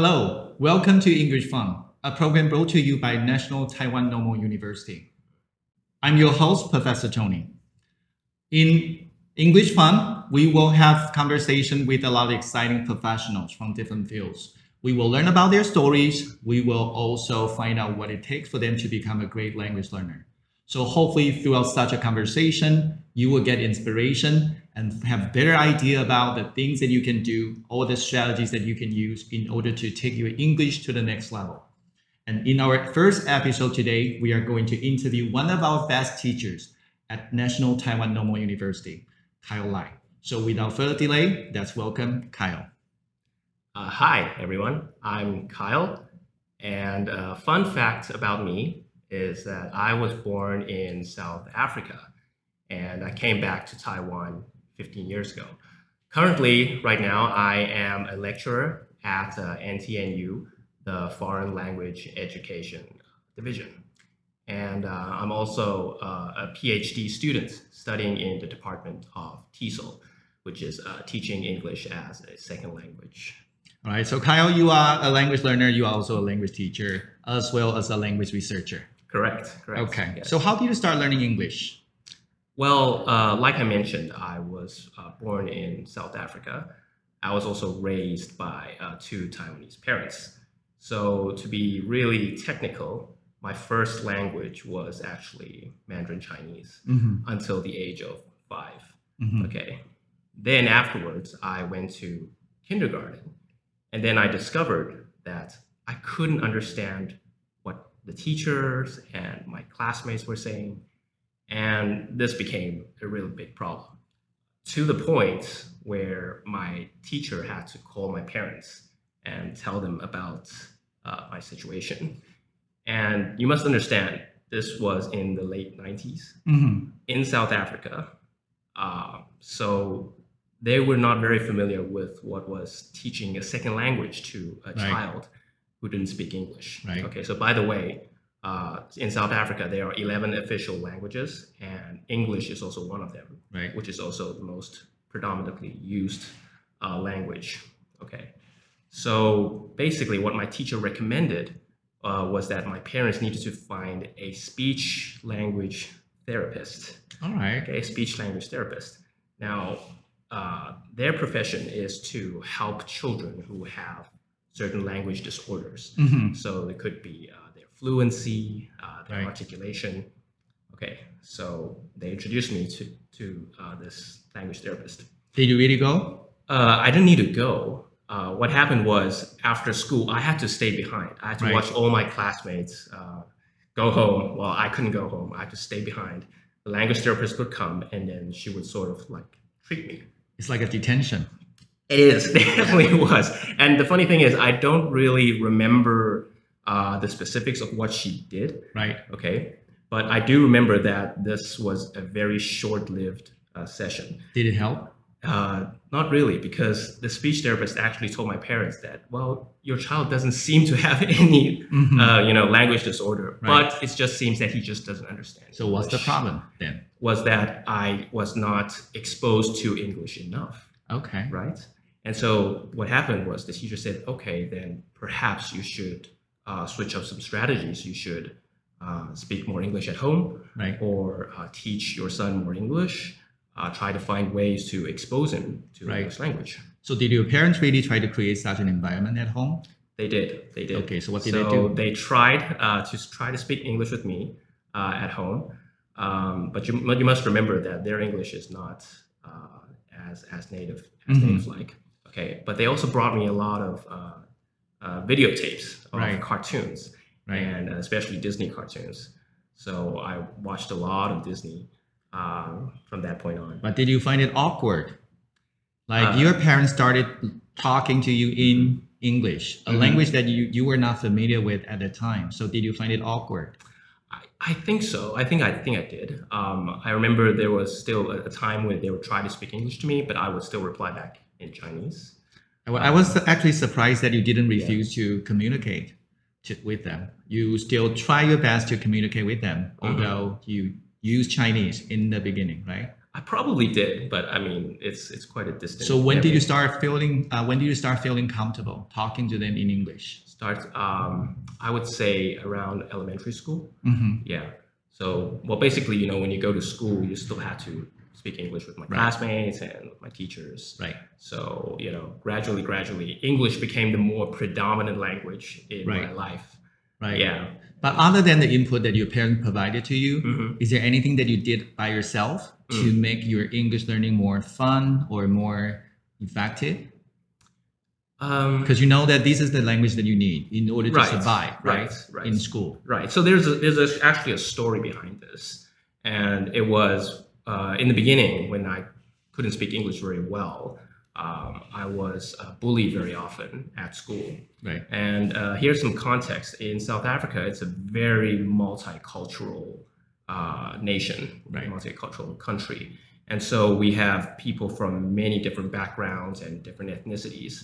Hello, welcome to English Fun, a program brought to you by National Taiwan Normal University. I'm your host, Professor Tony. In English Fun, we will have conversation with a lot of exciting professionals from different fields. We will learn about their stories. We will also find out what it takes for them to become a great language learner. So hopefully throughout such a conversation, you will get inspiration and have better idea about the things that you can do, all the strategies that you can use in order to take your English to the next level. And in our first episode today, we are going to interview one of our best teachers at National Taiwan Normal University, Kyle Lai. So without further delay, let's welcome Kyle. Uh, hi, everyone. I'm Kyle. And a fun fact about me is that I was born in South Africa and I came back to Taiwan 15 years ago. Currently, right now, I am a lecturer at uh, NTNU, the Foreign Language Education Division. And uh, I'm also uh, a PhD student studying in the Department of TESOL, which is uh, teaching English as a second language. All right, so Kyle, you are a language learner, you are also a language teacher, as well as a language researcher. Correct, correct. Okay, yes. so how did you start learning English? Well, uh, like I mentioned, I was uh, born in South Africa. I was also raised by uh, two Taiwanese parents. So, to be really technical, my first language was actually Mandarin Chinese Mm-hmm. until the age of 5 Mm-hmm. Okay. Then afterwards, I went to kindergarten. And then I discovered that I couldn't understand what the teachers and my classmates were saying. And this became a really big problem to the point where my teacher had to call my parents and tell them about uh, my situation. And you must understand, this was in the late 90s Mm-hmm. in South Africa. Uh, so they were not very familiar with what was teaching a second language to a Right. child who didn't speak English. Right. Okay, so by the way, uh, in South Africa, there are 11 official languages, and English is also one of them, Right. which is also the most predominantly used uh, language. Okay, so basically, what my teacher recommended uh, was that my parents needed to find a speech language therapist, All right. okay, speech language therapist. Now, uh, their profession is to help children who have certain language disorders. Mm-hmm. So it could be uh, fluency, uh, their Right. articulation. Okay, so they introduced me to to uh, this language therapist. Did you really go? Uh, I didn't need to go. Uh, what happened was after school, I had to stay behind. I had to Right. watch all my classmates uh, go home. Well, I couldn't go home. I had to stay behind. The language therapist would come, and then she would sort of like treat me. It's like a detention. It is it definitely was. And the funny thing is, I don't really remember uh, the specifics of what she did. Right. Okay, but I do remember that this was a very short-lived uh, session. Did it help? Uh, not really, because the speech therapist actually told my parents that, well, your child doesn't seem to have any, Mhm. uh, you know, language disorder, Right. but it just seems that he just doesn't understand. so what's the problem then? Was that I was not exposed to English enough, Okay. right? And so what happened was the teacher said, okay, then perhaps you should uh, switch up some strategies. You should uh, speak more English at home, Right. or uh, teach your son more English. Uh, try to find ways to expose him to Right. English language. So did your parents really try to create such an environment at home? They did. They did. Okay, so what did so they do? They tried uh, to try to speak English with me uh, at home, um, but you you must remember that their English is not uh, as as native as Mhm. native like. Okay, but they also brought me a lot of uh, uh, videotapes of Right. cartoons Right. and especially Disney cartoons. So I watched a lot of Disney um, from that point on. But did you find it awkward? Like Uh, your parents started talking to you in English, a Mhm. language that you, you were not familiar with at the time. So did you find it awkward? I, I think so. I think I think I did. Um, I remember there was still a, a time when they would try to speak English to me, but I would still reply back in Chinese. I I was actually surprised that you didn't refuse to communicate to, with them. You still try your best to communicate with them, Mhm. although you use Chinese in the beginning, right? I probably did, but I mean, it's it's quite a distance. So when did you start feeling? Uh, when did you start feeling comfortable talking to them in English? start? Um, I would say around elementary school. Mm-hmm. Yeah. So well, basically, you know, when you go to school, you still have to speak English with my Right. classmates and with my teachers. Right. So you know, gradually, gradually, English became the more predominant language in my life. Right. Yeah. But other than the input that your parents provided to you, hmm is there anything that you did by yourself to Mm. make your English learning more fun or more effective? Um, Because you know that this is the language that you need in order to Right, survive, right? right, right. In school. Right. So there's a, there's a, actually a story behind this, and it was uh, in the beginning when I couldn't speak English very well. Um, I was uh, bullied very often at school, Right. and uh, here's some context. In South Africa, it's a very multicultural uh, nation, Right. multicultural country, and so we have people from many different backgrounds and different ethnicities.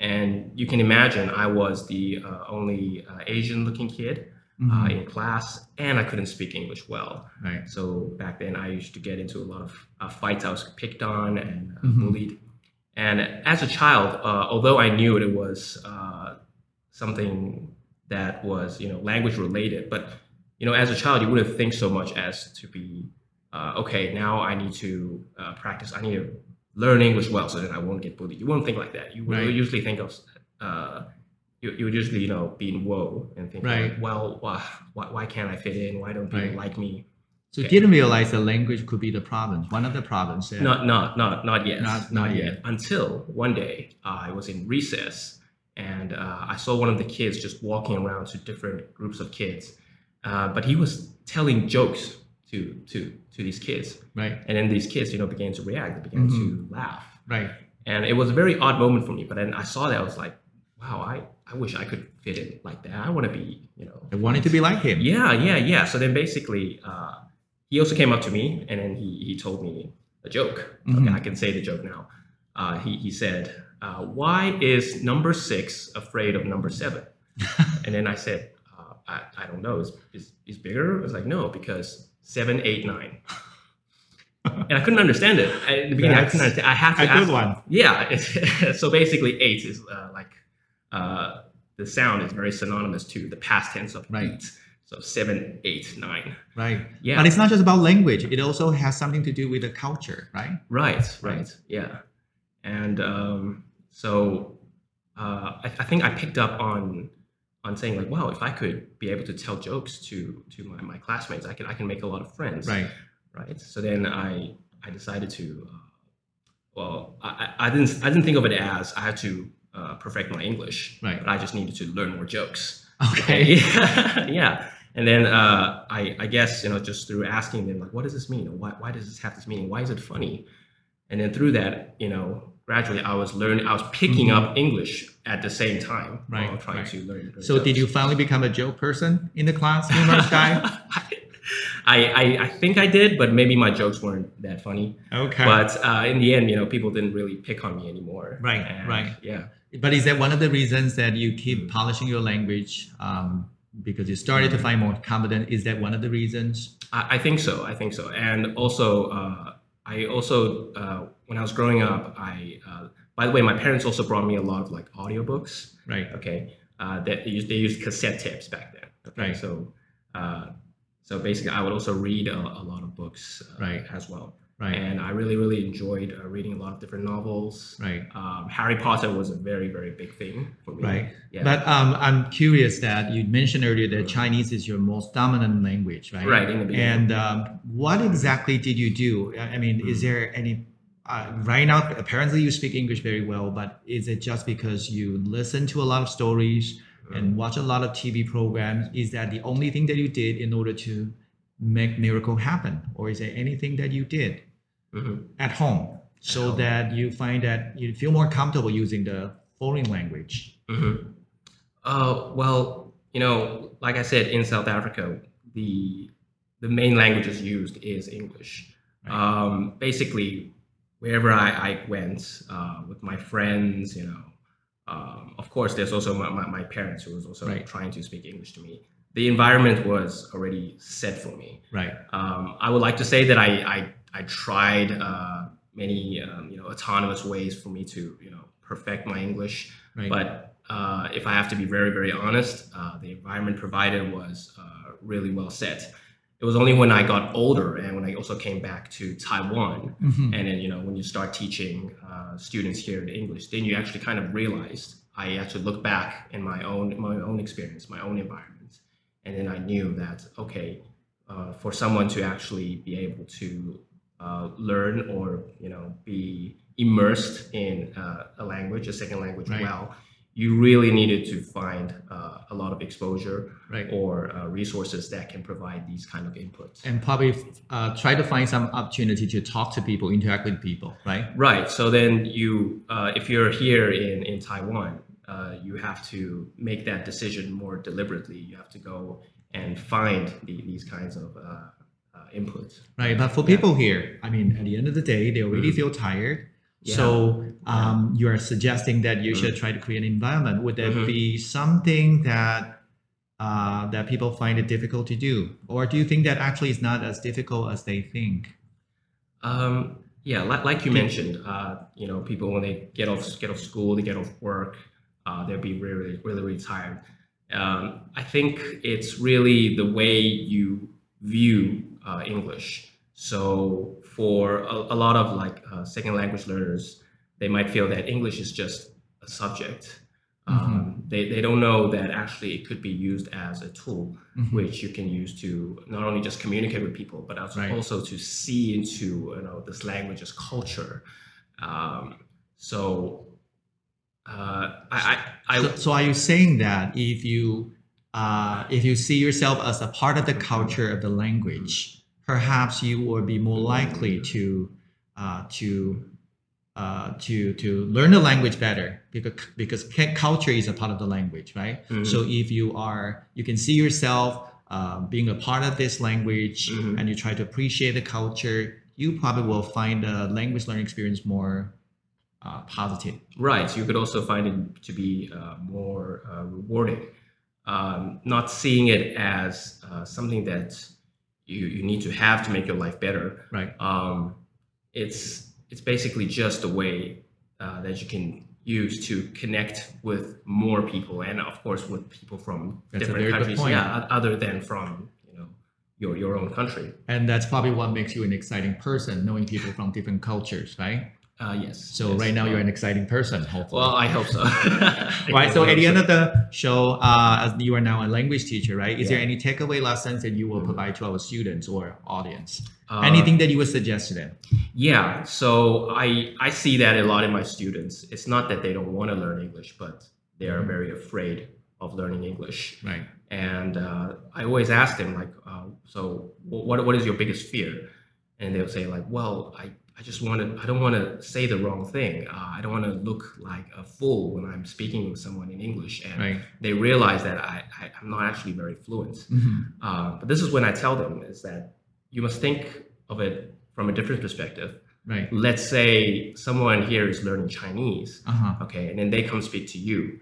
And you can imagine, I was the uh, only uh, Asian-looking kid uh, Mhm. in class, and I couldn't speak English well. Right. So back then, I used to get into a lot of uh, fights. I was picked on and uh, Mhm. bullied. And as a child, uh, although I knew it was uh, something that was, you know, language related, but you know, as a child, you wouldn't think so much as to be, uh, okay, now I need to uh, practice. I need to learn English well, so that I won't get bullied. You won't think like that. You would Right. usually think of. You, you would usually, you know, be in woe and think, Right. like, well, why, why, can't I fit in? Why don't people Right. like me? So Okay. didn't realize that language could be the problem. One of the problems. that- Not, not, not, not yet. Not- not yet. Until one day, uh, I was in recess, and uh, I saw one of the kids just walking around to different groups of kids, uh, but he was telling jokes to to to these kids, Right. and then these kids, you know, began to react. They began to laugh, Right. and it was a very odd moment for me. But then I saw that I was like, wow, I I wish I could fit in like that. I want to be, you know, I wanted to be like him. yeah, yeah, yeah. So then basically, uh, he also came up to me and then he, he told me a joke. Mhm. Okay, I can say the joke now. Uh, he, he said, uh, Why is number six afraid of number seven? and then I said, uh, I, I don't know. Is, is, is bigger? I was like, No, because seven, eight, nine. and I couldn't understand it. I- In the beginning, I couldn't understand. I had to A ask good one. yeah. So basically, eight is uh, like uh, the sound is very synonymous to the past tense of Right. eat. So seven, eight, nine. Right. Yeah. But it's not just about language. It also has something to do with the culture, right? right. Right. Yeah. And um, so uh, I, I think I picked up on on saying like, wow, if I could be able to tell jokes to to my, my classmates, I can I can make a lot of friends. Right. right? So then I I decided to, uh, well, I I didn't I didn't think of it as I had to uh, perfect my English, Right. But I just needed to learn more jokes. Okay. yeah, yeah. And then uh, I I guess you know just through asking them like, what does this mean? Why why does this have this meaning? Why is it funny? And then through that, you know, gradually I was learning, I was picking Mhm. up English at the same time Right, while trying right. to learn. So did you finally become a joke person in the class, humorous guy? I, I, I think I did, but maybe my jokes weren't that funny. Okay. But uh, in the end, you know, people didn't really pick on me anymore. Right, And, right. Yeah. But is that one of the reasons that you keep Mm. polishing your language um, because you started to find more confident? Is that one of the reasons? I, I think so. I think so. And also, uh, I also, uh, when I was growing up, I, uh, by the way, my parents also brought me a lot of like audiobooks. Right. Okay. Uh, that they used, they used cassette tapes back then. Okay. Right. So, uh, so basically, I would also read a, a lot of books uh, Right. as well. Right. And I really, really enjoyed uh, reading a lot of different novels. Right. Um, Harry Potter was a very, very big thing for me. Right. Yeah. But um, I'm curious that you mentioned earlier that Chinese is your most dominant language, right? Right, in the beginning. And um, what exactly did you do? I mean, is Mm. there any? Uh, right now, apparently you speak English very well, but is it just because you listen to a lot of stories Mm. and watch a lot of TV programs? Is that the only thing that you did in order to make miracle happen, or is there anything that you did Mhm. at home so home. that you find that you feel more comfortable using the foreign language? Mm-hmm. Uh, well, you know, like I said, in South Africa, the the main languages used is English. Right. Um, basically, wherever I, I went uh, with my friends, you know, um, of course, there's also my, my, my parents who was also Right. trying to speak English to me. The environment was already set for me. Right. Um, I would like to say that I, I, I tried uh, many um, you know autonomous ways for me to you know perfect my English. Right. But uh, if I have to be very very honest, uh, the environment provided was uh, really well set. It was only when I got older and when I also came back to Taiwan, Mhm. and then you know when you start teaching uh, students here in English, then you actually kind of realized. I actually look back in my own my own experience, my own environment, and then I knew that okay, uh, for someone to actually be able to uh, learn or you know be immersed in uh, a language, a second language, Right. well, you really needed to find uh, a lot of exposure Right. or uh, resources that can provide these kind of inputs. and probably uh, try to find some opportunity to talk to people, interact with people, right? Right. So then you, uh, if you're here in in Taiwan, uh, you have to make that decision more deliberately. You have to go and find the, these kinds of uh. Right. But for Yeah. people here, I mean, at the end of the day, they already Mhm. feel tired. Yeah. So um, you are suggesting that you should try to create an environment. Would there Mhm. be something that uh, that people find it difficult to do, or do you think that actually it's not as difficult as they think? Um, yeah, like, like you mentioned, uh, you know, people when they get off get off school, they get off work, uh, they'll be really, really, really tired. Um, I think it's really the way you view uh, English. So for a, a lot of like uh, second language learners, they might feel that English is just a subject. Um, they, they don't know that actually it could be used as a tool Mhm. which you can use to not only just communicate with people, but also, Right. also to see into you know this language's culture. Um, so uh, I, I, I so, so are you saying that if you uh, if you see yourself as a part of the culture of the language, perhaps you will be more likely to uh, to uh, to to learn the language better because because culture is a part of the language, right? Mhm. So if you are you can see yourself uh, being a part of this language Mhm. and you try to appreciate the culture, you probably will find the language learning experience more uh, positive. Right. You could also find it to be uh, more uh, rewarding. Um, not seeing it as uh, something that you, you need to have to make your life better. Right. Um, it's it's basically just a way uh, that you can use to connect with more people, and of course with people from That's different countries. Yeah, other than from you know your your own country. And that's probably what makes you an exciting person, knowing people from different cultures, right? Uh, yes. So yes. right now you're an exciting person, hopefully. Well, I hope so. right. So at the end of the show, uh, as you are now a language teacher, right? Is there any takeaway lessons that you will provide to our students or audience? Uh, Anything that you would suggest to them? Yeah, so I I see that a lot in my students. It's not that they don't want to learn English, but they are Mhm. very afraid of learning English. Right. And uh, I always ask them like, uh, so what what is your biggest fear? And they'll say like, well, I I just want to I don't want to say the wrong thing. Uh, I don't want to look like a fool when I'm speaking with someone in English. And Right. they realize that I, I I'm not actually very fluent. Mhm. Uh, but this is when I tell them is that you must think of it from a different perspective Right. let's say someone here is learning Chinese, Uh huh. okay, and then they come speak to you,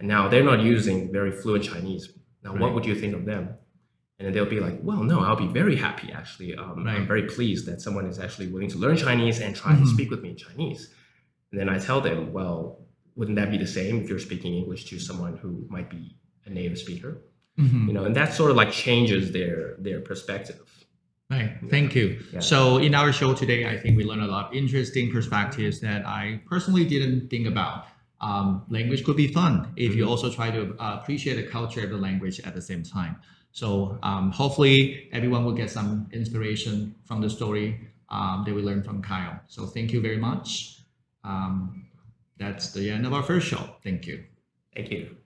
and now they're not using very fluent Chinese. Now, Right. what would you think of them? And then they'll be like, well, no, I'll be very happy actually. Um, I'm very pleased that someone is actually willing to learn Chinese and try to Mhm. speak with me in Chinese. And then I tell them, well, wouldn't that be the same if you're speaking English to someone who might be a native speaker? Mhm. You know, and that sort of like changes their their perspective. Right. Thank you. Yeah. So in our show today, I think we learned a lot of interesting perspectives that I personally didn't think about. Um, language could be fun if you Mhm. also try to uh, appreciate the culture of the language at the same time. So um, hopefully everyone will get some inspiration from the story um, that we learned from Kyle. So thank you very much. Um, that's the end of our first show. Thank you. Thank you.